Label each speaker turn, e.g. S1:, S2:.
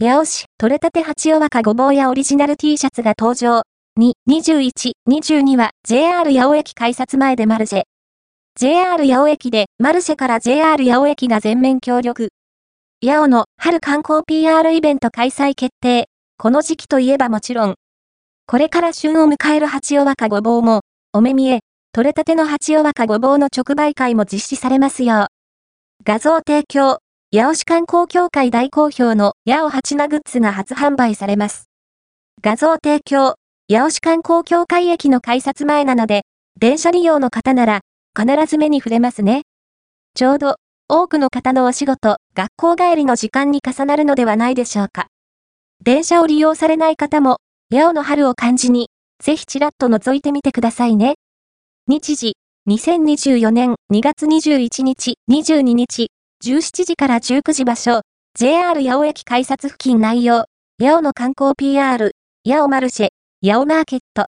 S1: 八尾市、取れたて八尾若ごぼうやオリジナル T シャツが登場。2、21、22は JR 八尾駅改札前でマルシェ。JR 八尾駅でマルシェから JR 八尾駅が全面協力。八尾の春観光 PR イベント開催決定。この時期といえばもちろん。これから旬を迎える八尾若ごぼうも、お目見え、取れたての八尾若ごぼうの直売会も実施されますよ。画像提供、八尾市観光協会大好評の八尾八名グッズが初販売されます。画像提供、八尾市観光協会駅の改札前なので、電車利用の方なら、必ず目に触れますね。ちょうど、多くの方のお仕事、学校帰りの時間に重なるのではないでしょうか。電車を利用されない方も、八尾の春を感じに、ぜひちらっと覗いてみてくださいね。日時、2024年2月21日、22日、17時から19時場所、JR 八尾駅改札付近内容、八尾の観光 PR、八尾マルシェ、八尾マーケット。